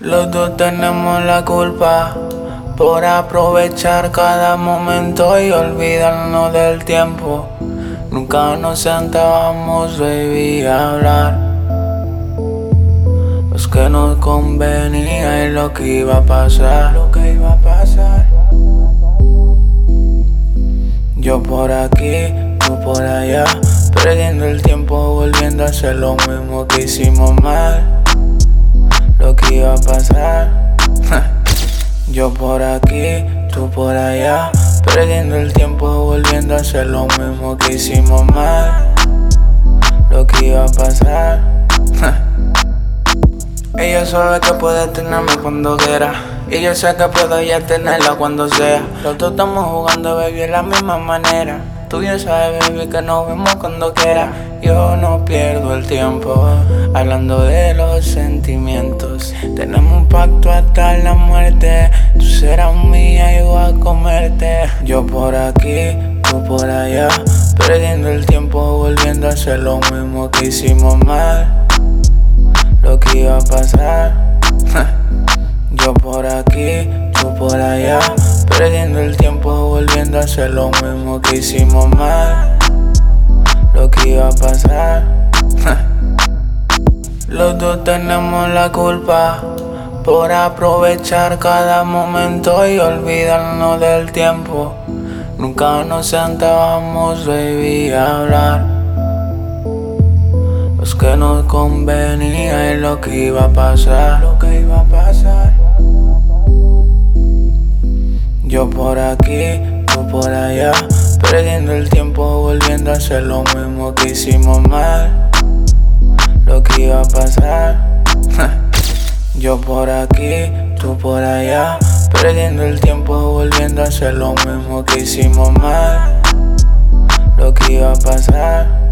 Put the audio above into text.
Los dos tenemos la culpa por aprovechar cada momento y olvidarnos del tiempo. Nunca nos sentábamos, baby, a hablar. Los que nos convenía y lo que iba a pasar. Lo que iba a pasar. Yo por aquí, tú por allá. Perdiendo el tiempo, volviendo a hacer lo mismo que hicimos mal. Lo que iba a pasar. Yo por aquí, tú por allá. Perdiendo el tiempo, volviendo a hacer lo mismo que hicimos mal. Lo que iba a pasar. Ella sabe que puede tenerme cuando quiera. Y yo sé que puedo ya tenerla cuando sea. Los dos estamos jugando, baby, de la misma manera. Tú ya sabes, baby, que nos vemos cuando quiera. Yo no pierdo el tiempo hablando de los sentimientos. Tenemos un pacto hasta la muerte. Tú serás mía y voy a comerte. Yo por aquí, tú por allá. Perdiendo el tiempo, volviendo a hacer lo mismo que hicimos mal. Lo que iba a pasar. Yo por aquí, tú por allá. Perdiendo el tiempo, volviendo a hacer lo mismo que hicimos mal. Lo que iba a pasar. Los dos tenemos la culpa por aprovechar cada momento y olvidarnos del tiempo. Nunca nos sentábamos, baby, a hablar. Los que nos convenía y lo que iba a pasar. Lo que iba a pasar. Yo por aquí, tú por allá. Perdiendo el tiempo, volviendo a hacer lo mismo que hicimos mal. Lo que iba a pasar. Yo por aquí, tú por allá. Perdiendo el tiempo, volviendo a hacer lo mismo que hicimos mal. Lo que iba a pasar.